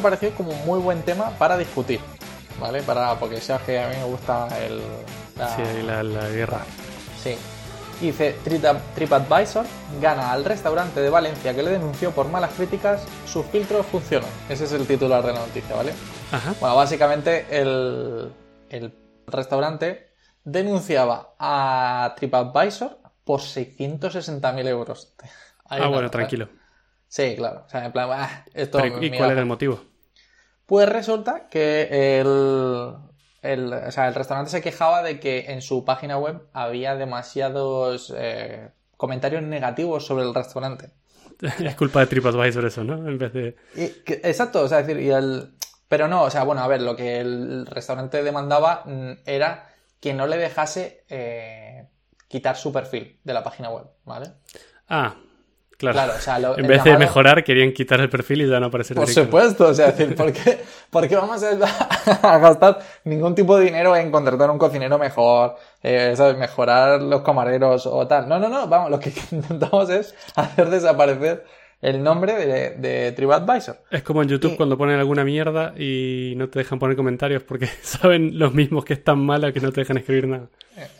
me pareció como un muy buen tema para discutir, ¿vale? Para, porque sabes que a mí me gusta el... Sí, la, la guerra. Sí. Y dice, Trip- TripAdvisor gana al restaurante de Valencia que le denunció por malas críticas, sus filtros funcionan. Ese es el titular de la noticia, ¿vale? Ajá. Bueno, básicamente el, el restaurante denunciaba a TripAdvisor por 660.000 euros. Ahí Ah, bueno, ¿vale? tranquilo. Sí, claro. O sea, en plan, ah, esto ¿Y mira, cuál era el motivo? Pues resulta que el, el, o sea, el restaurante se quejaba de que en su página web había demasiados eh, comentarios negativos sobre el restaurante. es culpa de TripAdvisor eso, ¿no? En vez de... Y que- exacto, o sea, es decir, y el... Pero no, o sea, bueno, a ver, lo que el restaurante demandaba mm, era que no le dejase eh, quitar su perfil de la página web, ¿vale? Ah, claro. Claro, o sea, lo- en vez de mejorar, querían quitar el perfil y ya no aparecer Por directo. supuesto, o sea, es decir, ¿por qué, por qué vamos a, a gastar ningún tipo de dinero en contratar un cocinero mejor, eh, ¿sabes? mejorar los camareros o tal? No, no, no, vamos, lo que intentamos es hacer desaparecer el nombre de, de TripAdvisor. Es como en YouTube Y- cuando ponen alguna mierda y no te dejan poner comentarios porque saben los mismos que es tan mala que no te dejan escribir nada.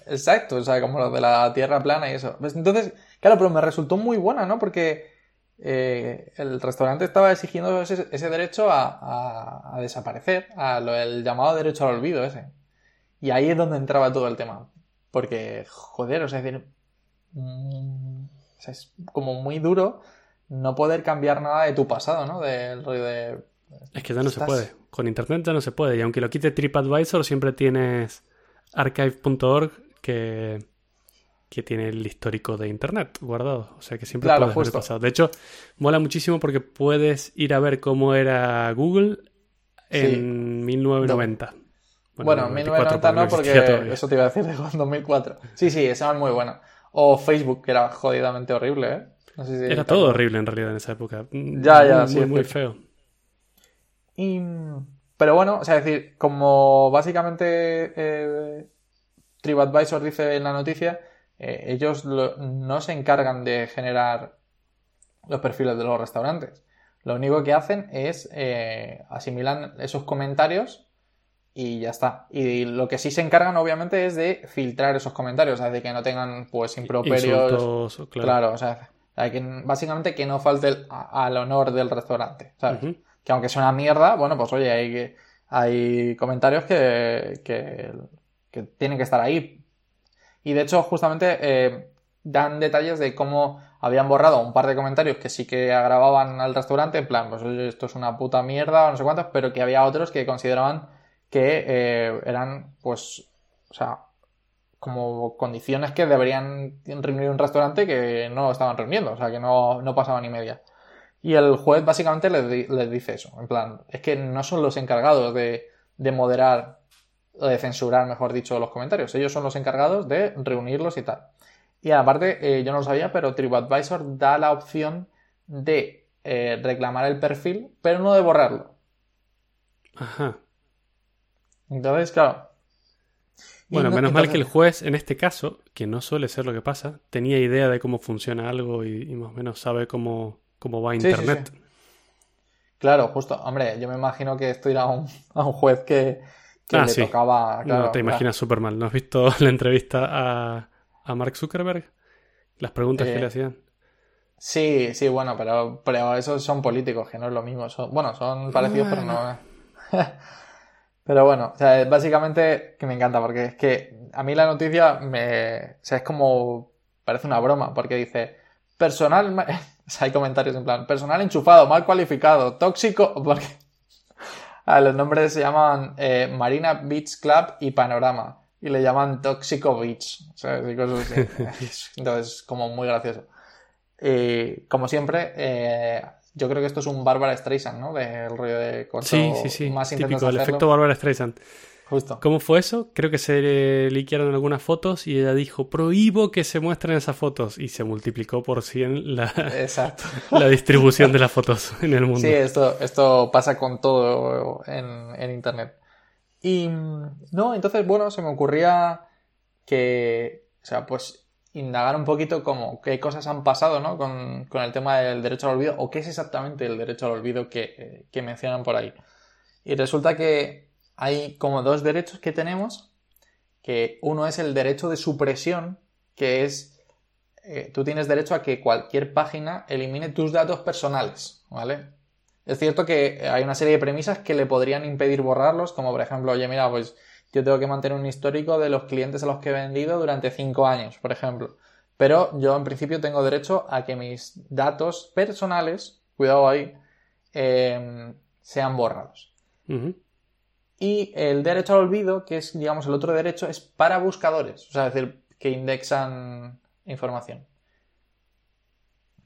Exacto, o sea, como lo de la tierra plana y eso. Pues entonces, claro, pero me resultó muy buena, ¿no? Porque eh, el restaurante estaba exigiendo ese, ese derecho a, a- a desaparecer, a lo, el llamado derecho al olvido ese. Y ahí es donde entraba todo el tema. Porque, joder, o sea, es decir, mm, o sea, es como muy duro no poder cambiar nada de tu pasado, ¿no? Del rollo de... Es que ya no se puede. Con internet ya no se puede. Y aunque lo quite TripAdvisor, siempre tienes archive.org que, que tiene el histórico de internet guardado. O sea que siempre Claro, puedes ver el justo. pasado. De hecho, mola muchísimo porque puedes ir a ver cómo era Google en 1990. Bueno, en 1990 no, porque eso te iba a decir de 2004. Sí, sí, esa es muy buena. O Facebook, que era jodidamente horrible, ¿eh? No sé si Era todo horrible en realidad en esa época. Ya, ya, muy, sí, muy, muy feo. Y, pero bueno, o sea, es decir, como básicamente eh, TripAdvisor dice en la noticia, eh, ellos lo- no se encargan de generar los perfiles de los restaurantes. Lo único que hacen es eh, asimilan esos comentarios y ya está. Y lo que sí se encargan, obviamente, es de filtrar esos comentarios, o sea, de que no tengan, pues, improperios. Insultos, claro. Claro, o sea, que, básicamente que no falte el- a- al honor del restaurante. Que aunque sea una mierda, bueno, pues oye, hay, hay comentarios que, que, que tienen que estar ahí. Y de hecho, justamente eh, dan detalles de cómo habían borrado un par de comentarios que sí que agravaban al restaurante, en plan, pues esto es una puta mierda o no sé cuántos, pero que había otros que consideraban que eh, eran, pues, o sea, como condiciones que deberían reunir un restaurante que no estaban reuniendo, o sea, que no, no pasaba ni media. Y el juez básicamente les, les dice eso, en plan, es que no son los encargados de, de moderar de censurar, mejor dicho, los comentarios, ellos son los encargados de reunirlos y tal. Y aparte, eh, yo no lo sabía, pero TripAdvisor da la opción de eh, reclamar el perfil, pero no de borrarlo. Ajá. Entonces, claro. Y Bueno, no- menos mal que el juez, en este caso, que no suele ser lo que pasa, tenía idea de cómo funciona algo y, y más o menos sabe cómo, cómo va Sí, sí, Internet. sí. Claro, justo. Hombre, yo me imagino que esto irá a un, a un juez que, que Ah, le sí. tocaba. claro, no te imaginas súper mal. ¿No has visto la entrevista a, a Mark Zuckerberg? Las preguntas que Eh, le hacían. Sí, sí, bueno, pero, pero esos son políticos, que no es lo mismo. Son, bueno, son parecidos, pero no. pero bueno, o sea, básicamente que me encanta, porque es que a mí la noticia me. O sea, es como. Parece una broma, porque dice. Personal. O sea, hay comentarios en plan. Personal enchufado, mal cualificado, tóxico. Porque. Ah, los nombres se llaman eh, Marina Beach Club y Panorama. Y le llaman Tóxico Beach. Sea, y cosas así. Entonces, como muy gracioso. Y como siempre, eh, yo creo que esto es un Bárbara Streisand, ¿no? Del rollo de cuanto Sí, sí, sí. más Típico, el efecto Barbara Streisand. Justo. ¿Cómo fue eso? Creo que se le liquearon algunas fotos y ella dijo, prohíbo que se muestren esas fotos. Y se multiplicó por 100 la, Exacto. la distribución de las fotos en el mundo. Sí, esto, esto pasa con todo en, en Internet. Y no, entonces, bueno, se me ocurría que, o sea, pues indagar un poquito como qué cosas han pasado ¿no? con, el tema del derecho al olvido o qué es exactamente el derecho al olvido que, mencionan por ahí. Y resulta que hay como dos derechos que tenemos, que uno es el derecho de supresión, que es, eh, tú tienes derecho a que cualquier página elimine tus datos personales, ¿vale? Es cierto que hay una serie de premisas que le podrían impedir borrarlos, como por ejemplo, oye, mira, pues yo tengo que mantener un histórico de los clientes a los que he vendido durante cinco años, por ejemplo. Pero yo en principio tengo derecho a que mis datos personales, cuidado ahí, em, sean borrados. Y el derecho al olvido, que es, digamos, el otro derecho, es para buscadores, o sea, es decir, que indexan información.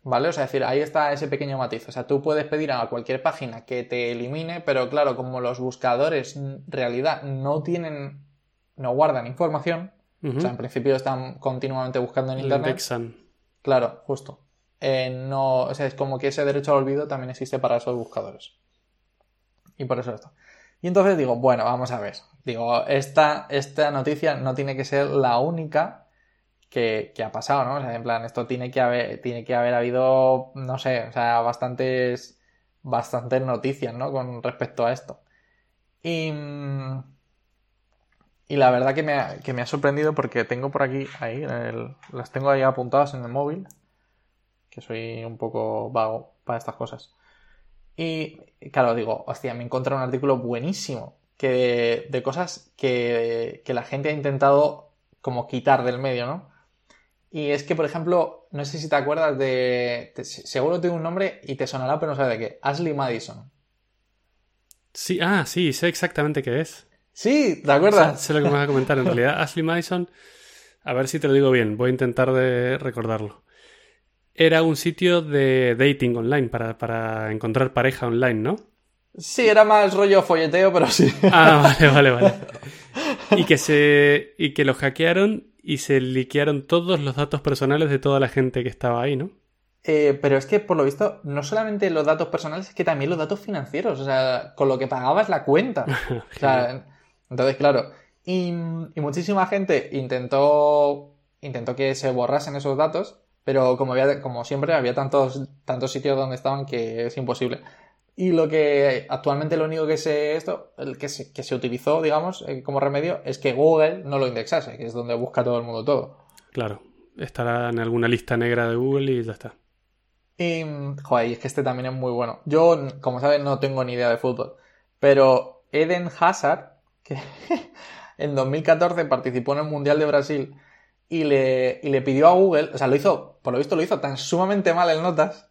¿Vale? O sea, es decir, ahí está ese pequeño matiz. O sea, tú puedes pedir a cualquier página que te elimine, pero claro, como los buscadores en realidad no tienen, no guardan información, o sea, en principio están continuamente buscando en internet. Indexan. Claro, justo. Eh, no, o sea, es como que ese derecho al olvido también existe para esos buscadores. Y por eso esto. Y entonces digo, bueno, vamos a ver. Digo, esta, esta noticia no tiene que ser la única que, ha pasado, ¿no? O sea, en plan, esto tiene que haber, tiene que haber habido, no sé, o sea, bastantes, bastantes noticias, ¿no? Con respecto a esto. Y, y la verdad que me, ha, que me ha sorprendido porque tengo por aquí, ahí, las tengo ahí apuntadas en el móvil, que soy un poco vago para estas cosas. Y claro, digo, hostia, me he encontrado un artículo buenísimo que de, cosas que, que, la gente ha intentado como quitar del medio, ¿no? Y es que, por ejemplo, no sé si te acuerdas de. seguro tiene un nombre y te sonará, pero no sabes de qué. Ashley Madison. Sí, ah, sí, sé exactamente qué es. Sí, ¿te acuerdas? Sé, lo que me vas a comentar. En realidad, Ashley Madison, a ver si te lo digo bien, voy a intentar de recordarlo. Era un sitio de dating online, para, para encontrar pareja online, ¿no? Sí, era más rollo folleteo, pero sí. Ah, vale, vale, vale. Y que se. y que lo hackearon y se liquearon todos los datos personales de toda la gente que estaba ahí, ¿no? Eh, pero es que, por lo visto, no solamente los datos personales, es que también los datos financieros, o sea, con lo que pagabas la cuenta. o sea, entonces, claro. Y, muchísima gente intentó, intentó que se borrasen esos datos, pero como, había, como siempre, había tantos, tantos sitios donde estaban que es imposible. Y lo que actualmente lo único que se, esto, el que se, que se utilizó, digamos, eh, como remedio es que Google no lo indexase, que es donde busca todo el mundo todo. Claro, estará en alguna lista negra de Google y ya está. Y, joder, es que este también es muy bueno. Yo, como sabes, no tengo ni idea de fútbol, pero Eden Hazard, que en 2014 participó en el Mundial de Brasil y le, y le pidió a Google, o sea, lo hizo, por lo visto lo hizo tan sumamente mal en notas,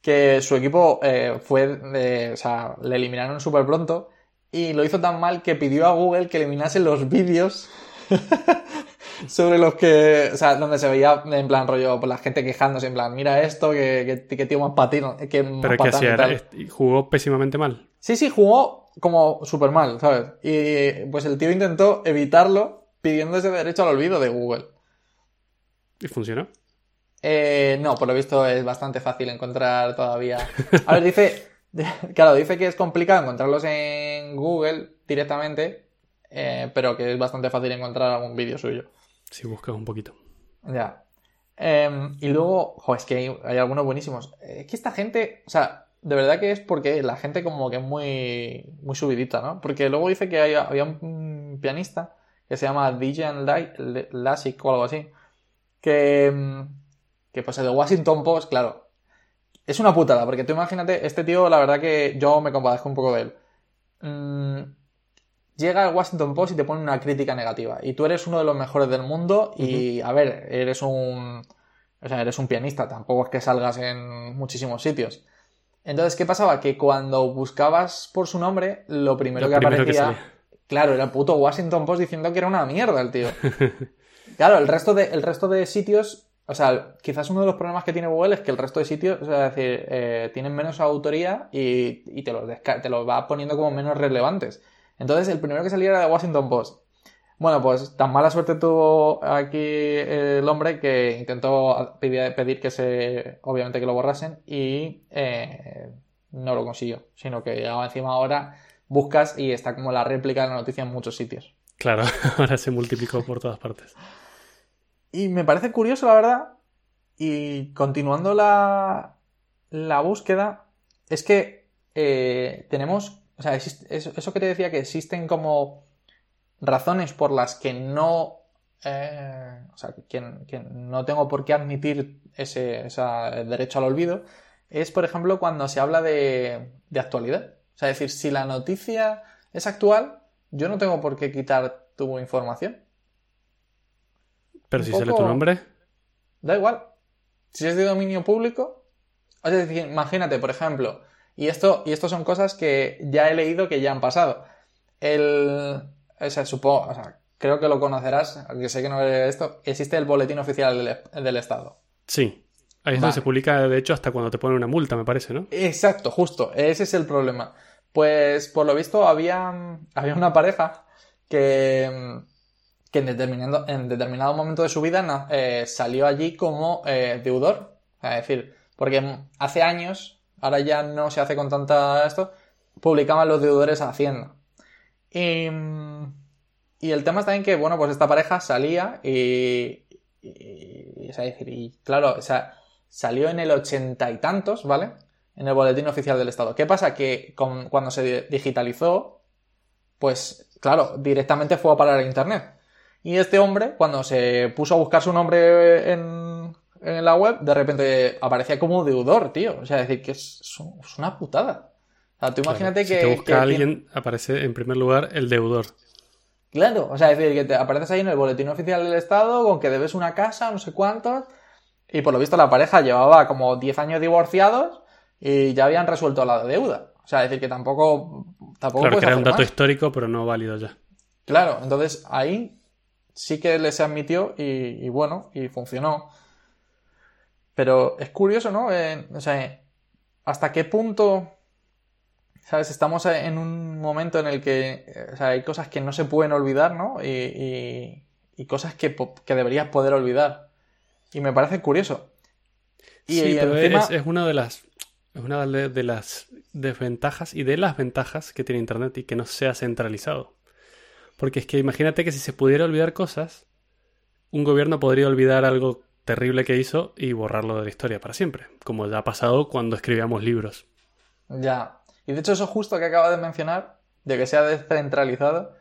que su equipo eh, fue, o sea, le eliminaron súper pronto y lo hizo tan mal que pidió a Google que eliminase los vídeos sobre los que, o sea, donde se veía en plan rollo, por la gente quejándose, en plan, mira esto, que, que, tío más patino. Que Pero que hacía, jugó pésimamente mal. Sí, sí, jugó como súper mal, ¿sabes? Y pues el tío intentó evitarlo pidiendo ese derecho al olvido de Google. ¿Y funcionó? Eh, no, por lo visto es bastante fácil encontrar todavía. A ver, dice, claro, dice que es complicado encontrarlos en Google directamente, eh, pero que es bastante fácil encontrar algún vídeo suyo. Si buscas un poquito. Ya. Em, y luego, jo, es que hay, algunos buenísimos. Es que esta gente, o sea, de verdad que es porque la gente como que es muy, muy subidita, ¿no? Porque luego dice que había un pianista que se llama DJ Lasic o algo así, que em, que pues el de Washington Post, claro, es una putada, porque tú imagínate, este tío, la verdad que yo me compadezco un poco de él. Mm, llega el Washington Post y te pone una crítica negativa. Y tú eres uno de los mejores del mundo y, a ver, eres un... O sea, eres un pianista, tampoco es que salgas en muchísimos sitios. Entonces, ¿qué pasaba? Que cuando buscabas por su nombre, lo primero que aparecía... claro, era el puto Washington Post diciendo que era una mierda el tío. Claro, el resto de, el resto de sitios o sea, quizás uno de los problemas que tiene Google es que el resto de sitios, o sea, es decir, eh, tienen menos autoría y, te, los te los va poniendo como menos relevantes. Entonces, el primero que salía era de Washington Post. Bueno, pues tan mala suerte tuvo aquí el hombre que intentó pedir, que se, obviamente que lo borrasen y eh, no lo consiguió, sino que encima ahora buscas y está como la réplica de la noticia en muchos sitios. Claro, ahora se multiplicó por todas partes. Y me parece curioso, la verdad. Y continuando la, la búsqueda, es que eh, tenemos. O sea, eso, que te decía que existen como razones por las que no. Eh, o sea, que, no tengo por qué admitir ese, derecho al olvido. Es, por ejemplo, cuando se habla de, de actualidad. O sea, es decir, si la noticia es actual, yo no tengo por qué quitar tu información. Pero si sale tu nombre. Da igual. Si es de dominio público. Es decir, imagínate, por ejemplo, y esto, y esto son cosas que ya he leído que ya han pasado. El. O sea, supongo. O sea, creo que lo conocerás, aunque sé que no es esto. Existe el boletín oficial del, Estado. Sí. Ahí es donde se publica, de hecho, hasta cuando te ponen una multa, me parece, ¿no? Exacto, justo. Ese es el problema. Pues, por lo visto, había, había una pareja que que en determinado, en determinado momento de su vida eh, salió allí como eh, deudor. Es decir, porque hace años, ahora ya no se hace con tanta esto, publicaban los deudores a Hacienda. Y, y el tema está en que, bueno, pues esta pareja salía y, y, decir, y claro, o sea, salió en el ochenta y tantos, ¿vale? En el boletín oficial del Estado. ¿Qué pasa? Que cuando se digitalizó, pues claro, directamente fue a parar a Internet. Y este hombre, cuando se puso a buscar su nombre en, la web, de repente aparecía como deudor, tío. O sea, decir que es, una putada. O sea, tú imagínate que. Si te busca alguien, aparece en primer lugar el deudor. Claro, o sea, es decir, que te apareces ahí en el boletín oficial del Estado con que debes una casa, no sé cuántos. Y por lo visto la pareja llevaba como 10 años divorciados y ya habían resuelto la deuda. O sea, es decir, que tampoco. tampoco claro, que era un dato histórico, pero no válido ya. Claro, entonces ahí sí que les admitió y, bueno, y funcionó. Pero es curioso, ¿no? o sea, ¿hasta qué punto, sabes? Estamos en un momento en el que o sea, hay cosas que no se pueden olvidar, ¿no? Y, y, cosas que, que, deberías poder olvidar. Y me parece curioso. Y, sí, pero es, es, una de las es una de las desventajas y de las ventajas que tiene Internet y que no sea centralizado. Porque es que imagínate que si se pudiera olvidar cosas, un gobierno podría olvidar algo terrible que hizo y borrarlo de la historia para siempre, como ya ha pasado cuando escribíamos libros. Ya. Y de hecho eso justo que acabo de mencionar, de que sea descentralizado,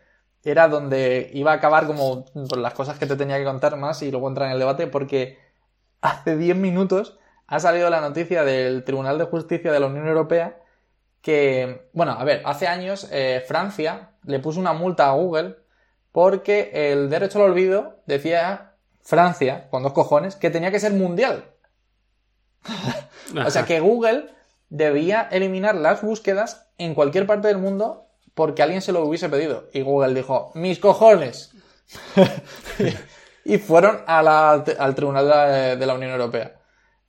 era donde iba a acabar como las cosas que te tenía que contar más y luego entrar en el debate, porque hace 10 minutos ha salido la noticia del Tribunal de Justicia de la Unión Europea que, bueno, a ver, hace años eh, Francia le puso una multa a Google porque el derecho al olvido decía Francia, con dos cojones, que tenía que ser mundial. o sea que Google debía eliminar las búsquedas en cualquier parte del mundo porque alguien se lo hubiese pedido. Y Google dijo, mis cojones. y fueron al Tribunal de la Unión Europea.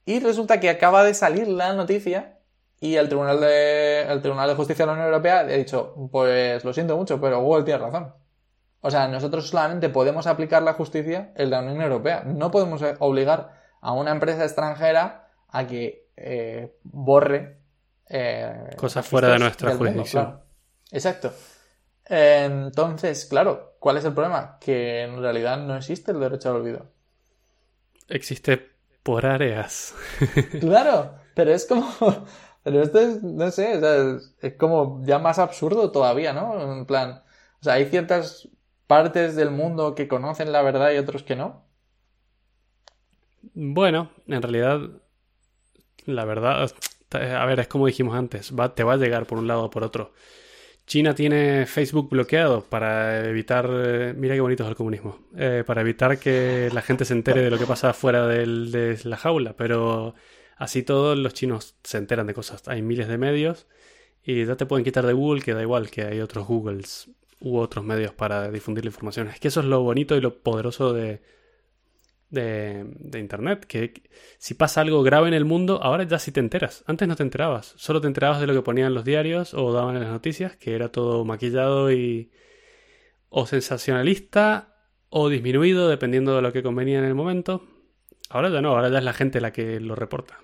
Y resulta que acaba de salir la noticia y el Tribunal de, el Tribunal de Justicia de la Unión Europea ha dicho, pues lo siento mucho, pero Google tiene razón. O sea, nosotros solamente podemos aplicar la justicia en la Unión Europea. No podemos obligar a una empresa extranjera a que eh, borre eh, cosas fuera de nuestra jurisdicción. Exacto. Entonces, claro, ¿cuál es el problema? Que en realidad no existe el derecho al olvido. Existe por áreas. claro, pero es como, pero esto es, no sé, es, como ya más absurdo todavía, ¿no? En plan, o sea, hay ciertas partes del mundo que conocen la verdad y otros que no. Bueno, en realidad, la verdad, a ver, es como dijimos antes, va, te va a llegar por un lado o por otro. China tiene Facebook bloqueado para evitar, eh, mira qué bonito es el comunismo, eh, para evitar que la gente se entere de lo que pasa fuera de la jaula, pero Así todos los chinos se enteran de cosas. Hay miles de medios y ya te pueden quitar de Google, que da igual que hay otros Googles u otros medios para difundir la información. Es que eso es lo bonito y lo poderoso de, de, Internet, que si pasa algo grave en el mundo, ahora ya sí te enteras. Antes no te enterabas, solo te enterabas de lo que ponían los diarios o daban en las noticias, que era todo maquillado y o sensacionalista o disminuido, dependiendo de lo que convenía en el momento. Ahora ya no, ahora ya es la gente la que lo reporta.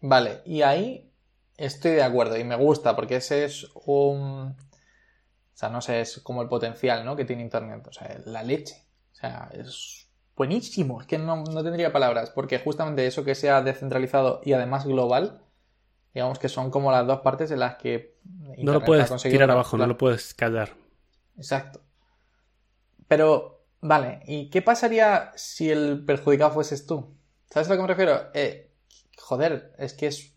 Vale, y ahí estoy de acuerdo y me gusta porque ese es un... O sea, no sé, es como el potencial ¿no? que tiene Internet. O sea, la leche. O sea, es buenísimo. Es que no, no tendría palabras, porque justamente eso que sea descentralizado y además global, digamos que son como las dos partes en las que... No lo Internet puedes tirar abajo, no lo puedes callar. Exacto. Pero, vale, ¿y qué pasaría si el perjudicado fueses tú? ¿Sabes a lo que me refiero? Eh, joder, es que es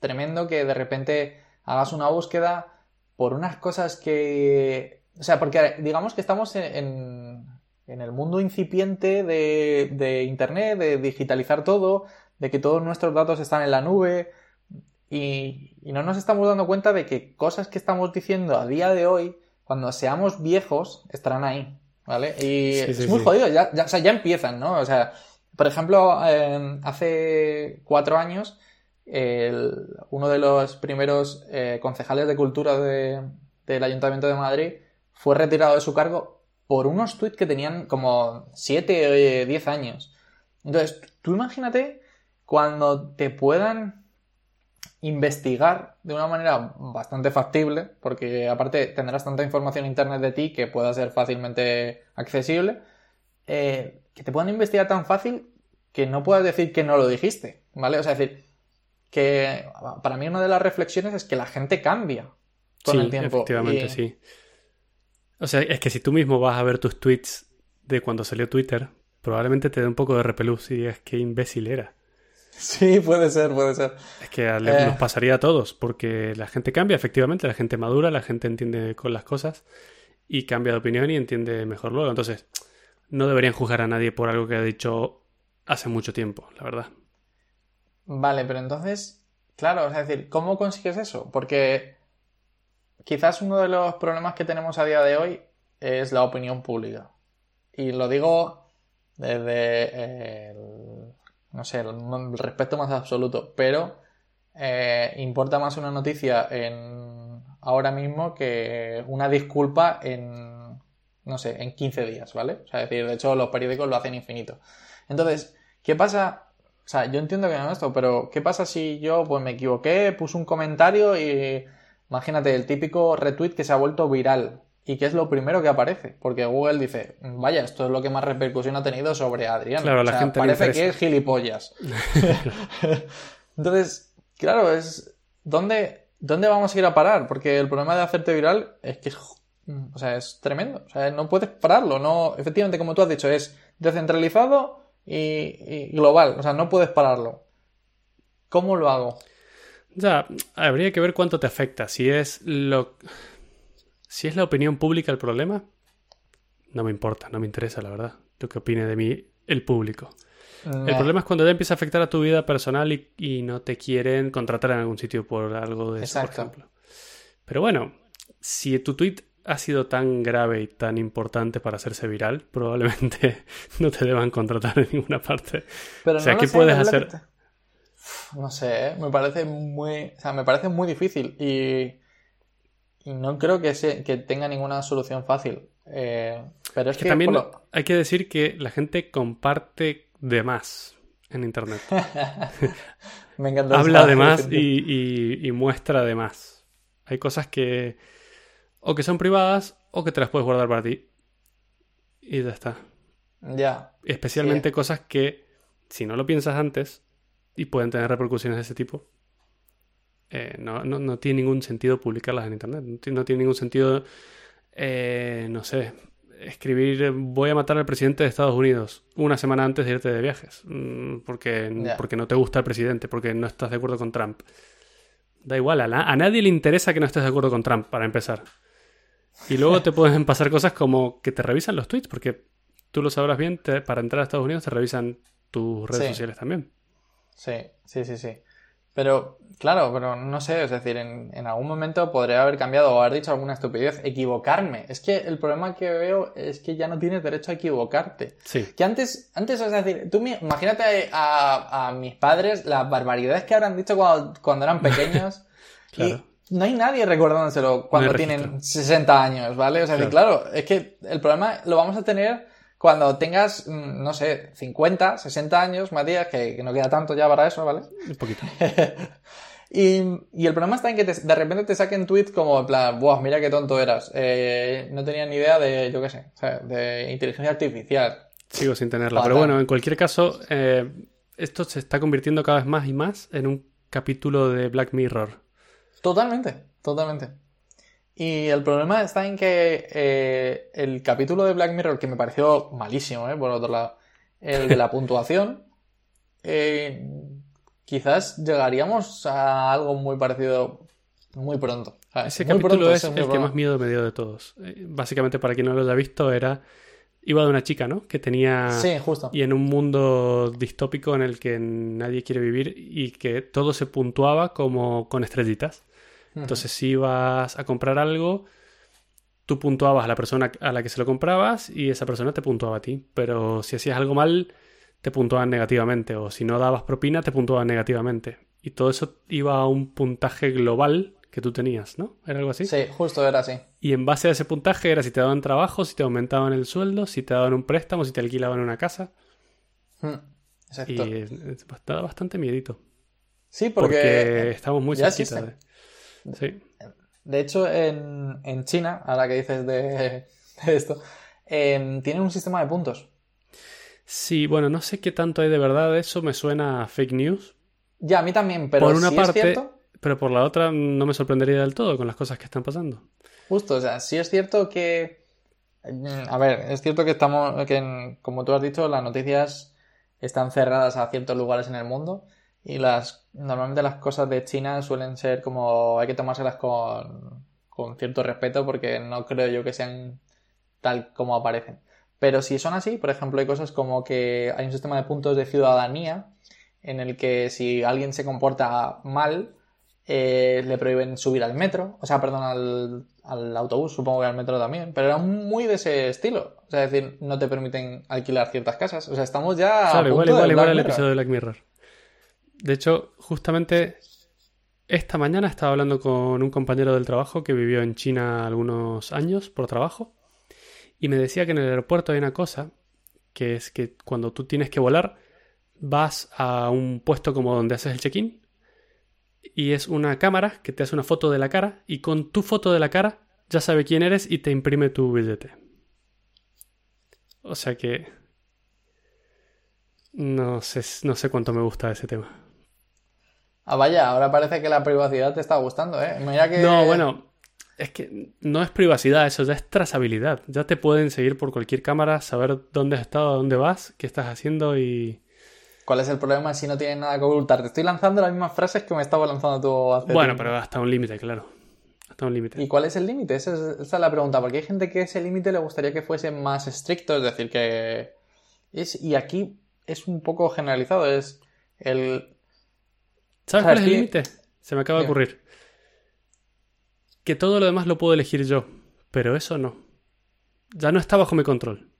tremendo que de repente hagas una búsqueda por unas cosas que... O sea, porque digamos que estamos en, en- en el mundo incipiente de, de Internet, de digitalizar todo, de que todos nuestros datos están en la nube y, y no nos estamos dando cuenta de que cosas que estamos diciendo a día de hoy, cuando seamos viejos, estarán ahí, ¿vale? Y Sí, es muy sí. jodido, ya, ya- o sea, ya empiezan, ¿no? O sea, por ejemplo, eh, hace cuatro años, el- uno de los primeros eh, concejales de cultura de- del Ayuntamiento de Madrid fue retirado de su cargo por unos tweets que tenían como 7 o 10 años. Entonces, tú imagínate cuando te puedan investigar de una manera bastante factible, porque aparte tendrás tanta información en internet de ti que pueda ser fácilmente accesible, eh, que te puedan investigar tan fácil que no puedas decir que no lo dijiste, ¿vale? O sea, es decir, que para mí una de las reflexiones es que la gente cambia con sí, el tiempo. efectivamente, y- sí. O sea, es que si tú mismo vas a ver tus tweets de cuando salió Twitter, probablemente te dé un poco de repelús y digas qué imbécil era. Sí, puede ser, puede ser. Es que a- Eh. nos pasaría a todos, porque la gente cambia, efectivamente, la gente madura, la gente entiende con las cosas y cambia de opinión y entiende mejor luego. Entonces, no deberían juzgar a nadie por algo que ha dicho hace mucho tiempo, la verdad. Vale, pero entonces, claro, es decir, ¿cómo consigues eso? Porque quizás uno de los problemas que tenemos a día de hoy es la opinión pública. Y lo digo desde el, no sé, el, respeto más absoluto, pero eh, importa más una noticia en ahora mismo que una disculpa en, no sé, en 15 días, ¿vale? O sea, es decir, de hecho los periódicos lo hacen infinito. Entonces, ¿qué pasa? O sea, yo entiendo que no es esto, pero ¿qué pasa si yo pues me equivoqué, puse un comentario y imagínate el típico retweet que se ha vuelto viral y que es lo primero que aparece? Porque Google dice, vaya, esto es lo que más repercusión ha tenido sobre Adrián. Claro, O sea, gente parece que es gilipollas. Entonces, claro, es ¿dónde, ¿dónde vamos a ir a parar? Porque el problema de hacerte viral es que es, o sea, es tremendo. O sea, no puedes pararlo. No, efectivamente, como tú has dicho, es descentralizado y, y global. O sea, no puedes pararlo. ¿Cómo lo hago? Ya, habría que ver cuánto te afecta. Si es lo. Si es la opinión pública el problema, no me importa, no me interesa, la verdad. Lo que opine de mí el público. El Eh, problema es cuando ya empieza a afectar a tu vida personal y, y no te quieren contratar en algún sitio por algo de eso, por Exacto. ejemplo. Pero bueno, si tu tweet ha sido tan grave y tan importante para hacerse viral, probablemente no te deban contratar en ninguna parte. Pero o sea, no ¿qué sé, puedes hacer? te- No sé, me parece muy, o sea, me parece muy difícil y no creo que, se, que tenga ninguna solución fácil. Eh, pero es, Es que que también lo- hay que decir que la gente comparte de más en internet. me encanta Habla de más y, y- y muestra de más. Hay cosas que o que son privadas o que te las puedes guardar para ti. Y ya está. Ya, Especialmente Sí. cosas que, si no lo piensas antes y pueden tener repercusiones de ese tipo, eh, no, no- no tiene ningún sentido publicarlas en internet. No, ti- no tiene ningún sentido, eh, no sé, escribir voy a matar al presidente de Estados Unidos una semana antes de irte de viajes. Mm, Porque, porque no te gusta el presidente, porque no estás de acuerdo con Trump. Da igual, a, na- a nadie le interesa que no estés de acuerdo con Trump, para empezar. Y luego te pueden pasar cosas como que te revisan los tweets, porque tú lo sabrás bien, te- para entrar a Estados Unidos te revisan tus redes Sí. sociales también. sí, sí, sí, sí. Pero, claro, pero no sé, es decir, en, en algún momento podría haber cambiado o haber dicho alguna estupidez, equivocarme. Es que el problema que veo es que ya no tienes derecho a equivocarte. Sí, Que antes, antes, es decir, tú imagínate a, a mis padres las barbaridades que habrán dicho cuando, cuando eran pequeños. Claro. Y no hay nadie recordándoselo cuando tienen registro. 60 años, ¿vale? O sea, que, claro, es que el problema lo vamos a tener cuando tengas, mm, no sé, 50, 60 años, Matías, que, que no queda tanto ya para eso, ¿vale? un poquito. Y, y el problema está en que te- de repente te saquen tweets como, en plan, buah, mira qué tonto eras. Eh, no tenía ni idea de, yo qué sé, o sea, de inteligencia artificial. Sigo sin tenerla. Pero bueno, en cualquier caso, eh, esto se está convirtiendo cada vez más y más en un capítulo de Black Mirror. Totalmente, totalmente. Y el problema está en que eh, el capítulo de Black Mirror, que me pareció malísimo, eh, por otro lado, el de la puntuación, eh, quizás llegaríamos a algo muy parecido muy pronto. Ese capítulo es el que más miedo me dio de todos. Básicamente, para quien no lo haya visto, era iba de una chica, ¿no? Que tenía... Sí, justo. Y en un mundo distópico en el que nadie quiere vivir y que todo se puntuaba como con estrellitas. Entonces, si ibas a comprar algo, tú puntuabas a la persona a la que se lo comprabas y esa persona te puntuaba a ti. Pero si hacías algo mal, te puntuaban negativamente. O si no dabas propina, te puntuaban negativamente. Y todo eso iba a un puntaje global que tú tenías, ¿no? ¿Era algo así? Sí, justo era así. Y en base a ese puntaje era si te daban trabajo, si te aumentaban el sueldo, si te daban un préstamo, si te alquilaban una casa. Hmm, exacto. Y da bastante miedito. Sí, porque, estamos muy cerquita de... Sí. De hecho, en, en, China, ahora que dices de, esto, eh, tienen un sistema de puntos. Sí, bueno, no sé qué tanto hay de verdad, eso me suena a fake news. Ya, a mí también, pero por una parte, es cierto... pero por la otra no me sorprendería del todo con las cosas que están pasando. Justo, o sea, sí es cierto que... A ver, es cierto que estamos, que como tú has dicho, las noticias están cerradas a ciertos lugares en el mundo y las normalmente las cosas de China suelen ser como hay que tomárselas con, con cierto respeto porque no creo yo que sean tal como aparecen. Pero si son así, por ejemplo, hay cosas como que hay un sistema de puntos de ciudadanía en el que si alguien se comporta mal, eh, le prohíben subir al metro, o sea, perdón, al, al, autobús, supongo que al metro también, pero era muy de ese estilo. O sea, es decir, no te permiten alquilar ciertas casas. O sea, estamos ya. Claro, igual, igual, igual el episodio de Black Mirror. De hecho, justamente esta mañana estaba hablando con un compañero del trabajo que vivió en China algunos años por trabajo y me decía que en el aeropuerto hay una cosa que es que cuando tú tienes que volar vas a un puesto como donde haces el check-in y es una cámara que te hace una foto de la cara y con tu foto de la cara ya sabe quién eres y te imprime tu billete. O sea que no sé, no sé cuánto me gusta ese tema. Ah, vaya, ahora parece que la privacidad te está gustando, ¿eh? Mira que... No, bueno, es que no es privacidad, eso ya es trazabilidad. Ya te pueden seguir por cualquier cámara, saber dónde has estado, dónde vas, qué estás haciendo y... ¿Cuál es el problema si no tienes nada que ocultar? Te estoy lanzando las mismas frases que me estaba lanzando tú hace Bueno, pero hasta un límite, claro. Hasta un límite. ¿Y cuál es el límite? Esa, es, la pregunta. Porque hay gente que ese límite le gustaría que fuese más estricto, es decir, que... Es, y aquí es un poco generalizado, es el ¿Sabes cuál es el límite? Se me acaba de ocurrir. Que todo lo demás lo puedo elegir yo, pero eso no. Ya no está bajo mi control.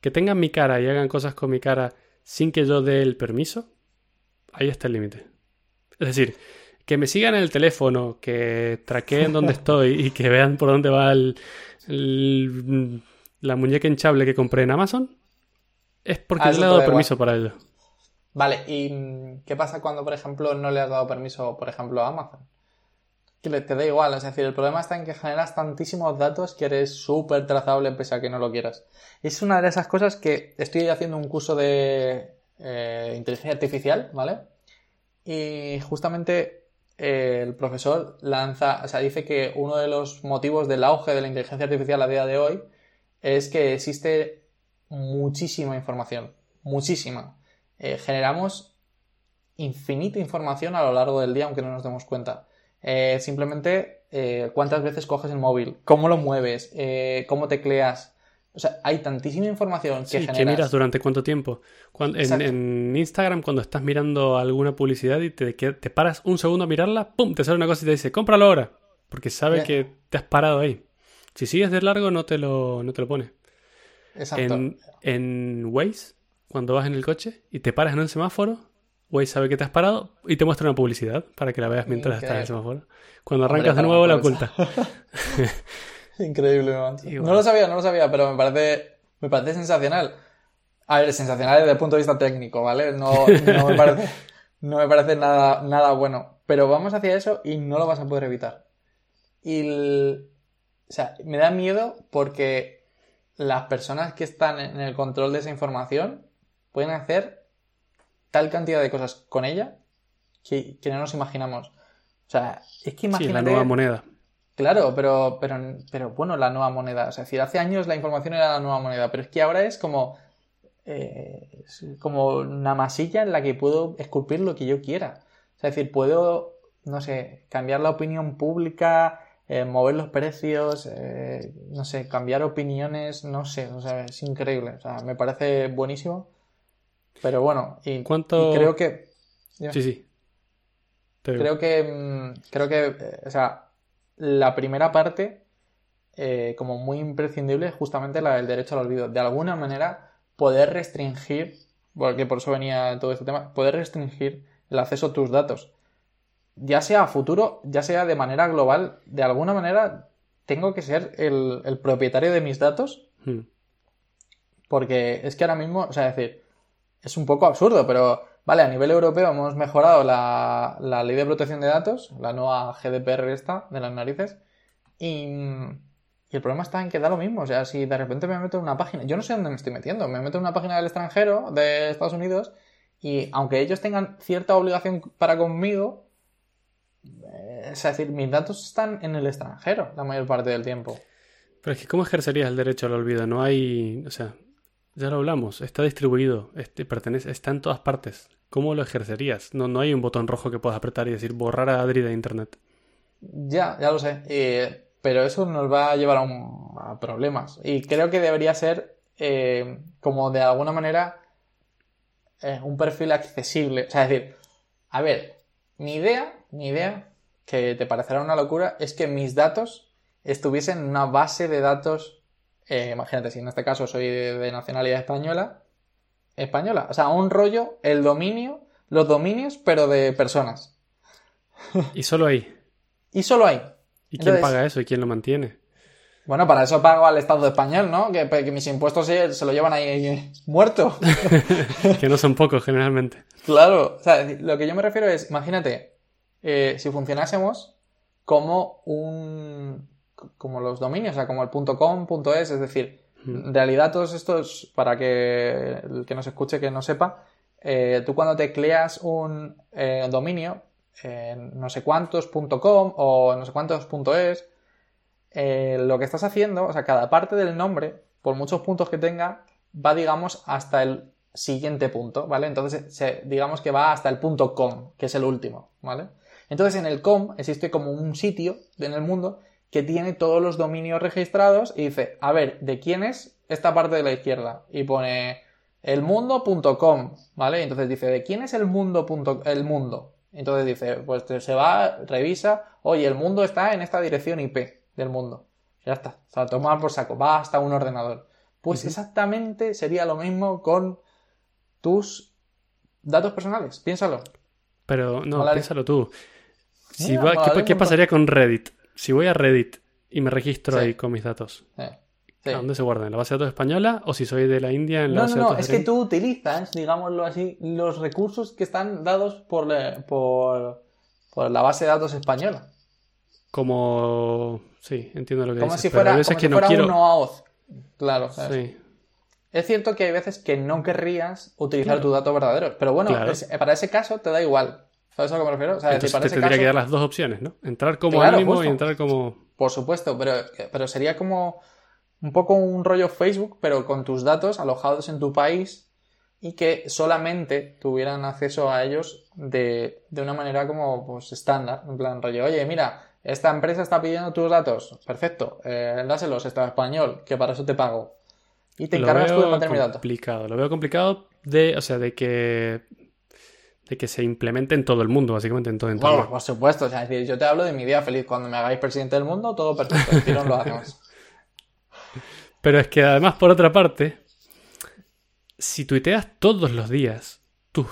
Que tengan mi cara y hagan cosas con mi cara sin que yo dé el permiso, ahí está el límite. Es decir, que me sigan en el teléfono, que traqueen dónde estoy y que vean por dónde va el, la muñeca hinchable que compré en Amazon, es porque yo le he dado permiso para ello. Vale, ¿y qué pasa cuando, por ejemplo, no le has dado permiso, por ejemplo, a Amazon? Que te da igual, es decir, el problema está en que generas tantísimos datos que eres súper trazable pese a que no lo quieras. Es una de esas cosas que estoy haciendo un curso de eh, inteligencia artificial, ¿vale? Y justamente eh, el profesor lanza, o sea, dice que uno de los motivos del auge de la inteligencia artificial a día de hoy es que existe muchísima información, muchísima. Eh, generamos infinita información a lo largo del día, aunque no nos demos cuenta. Eh, simplemente eh, cuántas veces coges el móvil, cómo lo mueves, cómo tecleas. O sea, hay tantísima información que sí, que miras durante cuánto tiempo. en, Instagram, cuando estás mirando alguna publicidad y te, te, paras un segundo a mirarla, ¡pum! Te sale una cosa y te dice, cómpralo ahora. Porque sabe que te has parado ahí. Si sigues de largo, no te lo, no te lo pone. Exacto. En, en Waze cuando vas en el coche y te paras en un semáforo, Waze sabe que te has parado y te muestra una publicidad para que la veas mientras estás en el semáforo. Cuando arrancas de nuevo, la oculta. Increíble, No lo sabía, no lo sabía, pero me parece, me parece sensacional. A ver, sensacional desde el punto de vista técnico, ¿vale? No, no me parece, no me parece nada, nada bueno. Pero vamos hacia eso y no lo vas a poder evitar. Y, o sea, me da miedo porque las personas que están en el control de esa información pueden hacer tal cantidad de cosas con ella que, no nos imaginamos. O sea, es que imagínate... Sí, la nueva moneda. Claro, pero, pero, pero bueno, la nueva moneda. O sea, es decir, hace años la información era la nueva moneda, pero es que ahora es como, eh, como una masilla en la que puedo esculpir lo que yo quiera. O sea, es decir, puedo, no sé, cambiar la opinión pública, eh, mover los precios, eh, no sé, cambiar opiniones, no sé, o sea, es increíble. O sea, me parece buenísimo. Pero bueno, y, ¿Cuánto... creo que... Sí, sí. Creo que, mm, creo que, o sea, la primera parte, eh, como muy imprescindible, es justamente la del derecho al olvido. De alguna manera, poder restringir, porque por eso venía todo este tema, poder restringir el acceso a tus datos. Ya sea a futuro, ya sea de manera global, de alguna manera tengo que ser el, propietario de mis datos. Hmm. Porque es que ahora mismo, o sea, es decir, es un poco absurdo, pero Vale, a nivel europeo hemos mejorado la, ley de protección de datos, la nueva GDPR esta de las narices, y, el problema está en que da lo mismo. O sea, si de repente me meto en una página, yo no sé dónde me estoy metiendo, me meto en una página del extranjero, de Estados Unidos, y aunque ellos tengan cierta obligación para conmigo, eh, es decir, mis datos están en el extranjero la mayor parte del tiempo. Pero es que, ¿cómo ejercerías el derecho al olvido? No hay. O sea, ya lo hablamos, está distribuido, este, pertenece, está en todas partes. ¿Cómo lo ejercerías? No, no hay un botón rojo que puedas apretar y decir borrar a Adri de internet. Ya, ya lo sé. Eh, pero eso nos va a llevar a, problemas. Y creo que debería ser eh, como de alguna manera eh, un perfil accesible. O sea, es decir, a ver, mi idea, mi idea, que te parecerá una locura, es que mis datos estuviesen en una base de datos. Imagínate, si en este caso soy de nacionalidad española, española. O sea, un rollo, el dominio, los dominios, pero de personas. Y solo ahí. y solo ahí. ¿Y quién paga eso y quién lo mantiene? Bueno, para eso pago al Estado español, ¿no? Que, mis impuestos se, se, lo llevan ahí muerto. que no son pocos generalmente. Claro, o sea, lo que yo me refiero es, imagínate, eh, si funcionásemos como un. Como los dominios, o sea, como el .com, .es, es decir, en realidad, todos estos, para que el que nos escuche que no sepa, eh, tú cuando tecleas un eh, dominio, en no sé cuántos.com o no sé cuántos.es, eh, lo que estás haciendo, o sea, cada parte del nombre, por muchos puntos que tenga, va, digamos, hasta el siguiente punto, ¿vale? Entonces, digamos que va hasta el punto com, que es el último, ¿vale? Entonces, en el com existe como un sitio en el mundo que tiene todos los dominios registrados y dice, a ver, ¿de quién es esta parte de la izquierda? Y pone elmundo.com, ¿vale? Entonces dice, ¿de quién es el mundo? el mundo? Entonces dice, pues se va, revisa, oye, el mundo está en esta dirección IP del mundo. Ya está, o sea, tomar por saco, va hasta un ordenador. Pues exactamente sería lo mismo con tus datos personales, piénsalo. Pero no, piénsalo tú. Si ¿qué, pasaría con Reddit? Si voy a Reddit y me registro ahí con mis datos, dónde se guardan? ¿En la base de datos española o si soy de la India en la base de datos? No, es que tú utilizas, digámoslo así, los recursos que están dados por, por, la base de datos española. Como. Sí, entiendo lo que como dices. Si fuera, como si fuera un OAuth. Claro, Sí. Es cierto que hay veces que no querrías utilizar tu dato verdadero, pero bueno, para ese caso te da igual. ¿Sabes a lo que me refiero? O sea, Entonces te tendría que dar las dos opciones, ¿no? Entrar como anónimo y entrar como... Por supuesto, pero, pero sería como un poco un rollo Facebook, pero con tus datos alojados en tu país y que solamente tuvieran acceso a ellos de, de una manera como pues estándar. En plan, rollo, oye, mira, esta empresa está pidiendo tus datos. Perfecto, eh, dáselos, está español, que para eso te pago. Y te encargas tú de mantener mi dato. complicado, lo veo complicado de, o sea, de que de que se implemente en todo el mundo, básicamente en todo el mundo. por supuesto, o sea, decir, yo te hablo de mi día feliz. Cuando me hagáis presidente del mundo, todo perfecto, no lo hacemos. Pero es que además, por otra parte, si tuiteas todos los días tus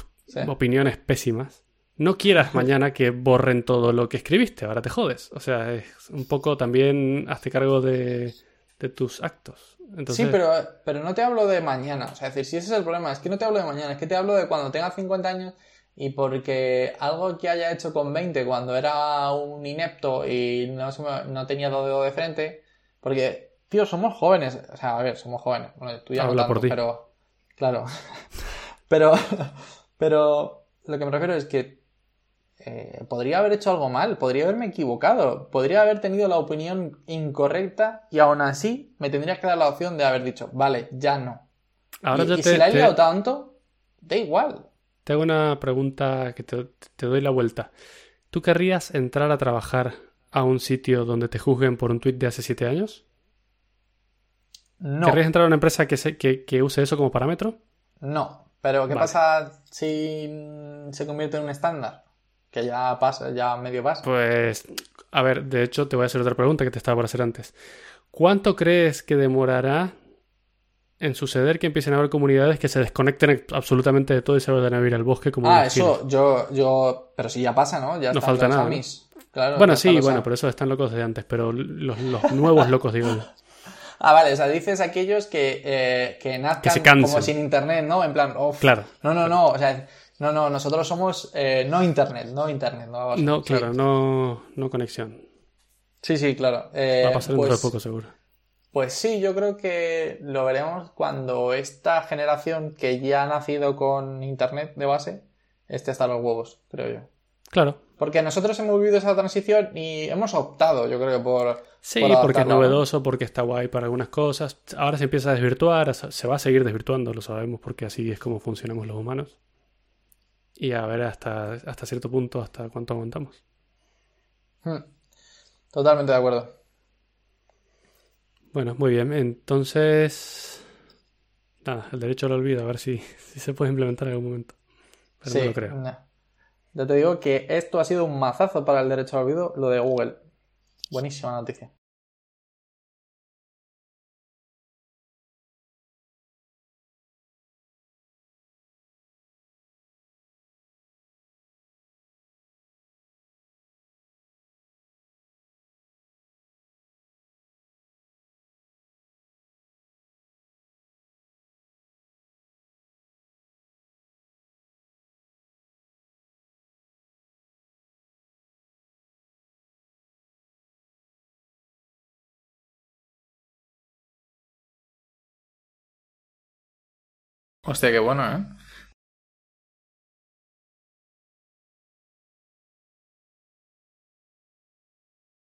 opiniones pésimas, no quieras mañana que borren todo lo que escribiste, ahora te jodes. O sea, es un poco también hazte cargo de, de tus actos. Sí, pero, pero no te hablo de mañana. O sea, es decir, si ese es el problema, es que no te hablo de mañana, es que te hablo de cuando tengas 50 años y porque algo que haya hecho con 20 cuando era un inepto y no, no tenía dedo de frente, porque tío, somos jóvenes. O sea, a ver, somos jóvenes. Bueno, tú ya no Habla tanto, por ti. pero. Claro. pero. Pero. Lo que me refiero es que. eh, podría haber hecho algo mal, podría haberme equivocado, podría haber tenido la opinión incorrecta y aún así me tendrías que dar la opción de haber dicho, vale, ya no. Ahora y, ya y te, si la he te- liado tanto, da igual. Te hago una pregunta que te, te doy la vuelta. ¿Tú querrías entrar a trabajar a un sitio donde te juzguen por un tuit de hace siete años? No. ¿Querrías entrar a una empresa que, se- que- que use eso como parámetro? No, pero ¿qué Vale. pasa si mm, se convierte en un estándar? Que ya pasa, ya medio pasa. Pues, a ver, de hecho te voy a hacer otra pregunta que te estaba por hacer antes. ¿Cuánto crees que demorará en suceder que empiecen a haber comunidades que se desconecten absolutamente de todo y se vayan a vivir al bosque como ah, eso, yo, yo, pero si ya pasa, ¿no? Ya No falta nada, ¿no? Amis. Claro, Bueno, sí, bueno, pero eso están locos de antes, pero los, los nuevos locos, digo yo. Ah, vale, o sea, dices aquellos que, eh, que nazcan Que como sin internet, ¿no? En plan, "Uf, Claro. No, no, no, o sea, no, no, nosotros somos eh, no internet, no internet, no. No, claro, no, no conexión. Sí, sí, claro. Eh, Va a pasar pues, dentro de poco, seguro. Pues sí, yo creo que lo veremos cuando esta generación que ya ha nacido con internet de base esté hasta los huevos, creo yo. Claro. Porque nosotros hemos vivido esa transición y hemos optado, yo creo, por. Sí, por porque es novedoso, porque está guay para algunas cosas. Ahora se empieza a desvirtuar, se va a seguir desvirtuando, lo sabemos, porque así es como funcionamos los humanos. Y a ver hasta, hasta cierto punto, hasta cuánto aguantamos. Hmm. Totalmente de acuerdo. Bueno, muy bien. Entonces, nada, el derecho al olvido, a ver si, si se puede implementar en algún momento. Pero sí, no lo creo. no. Ya te digo que esto ha sido un mazazo para el derecho al olvido, lo de Google. Buenísima noticia. Hostia, qué bueno, ¿eh?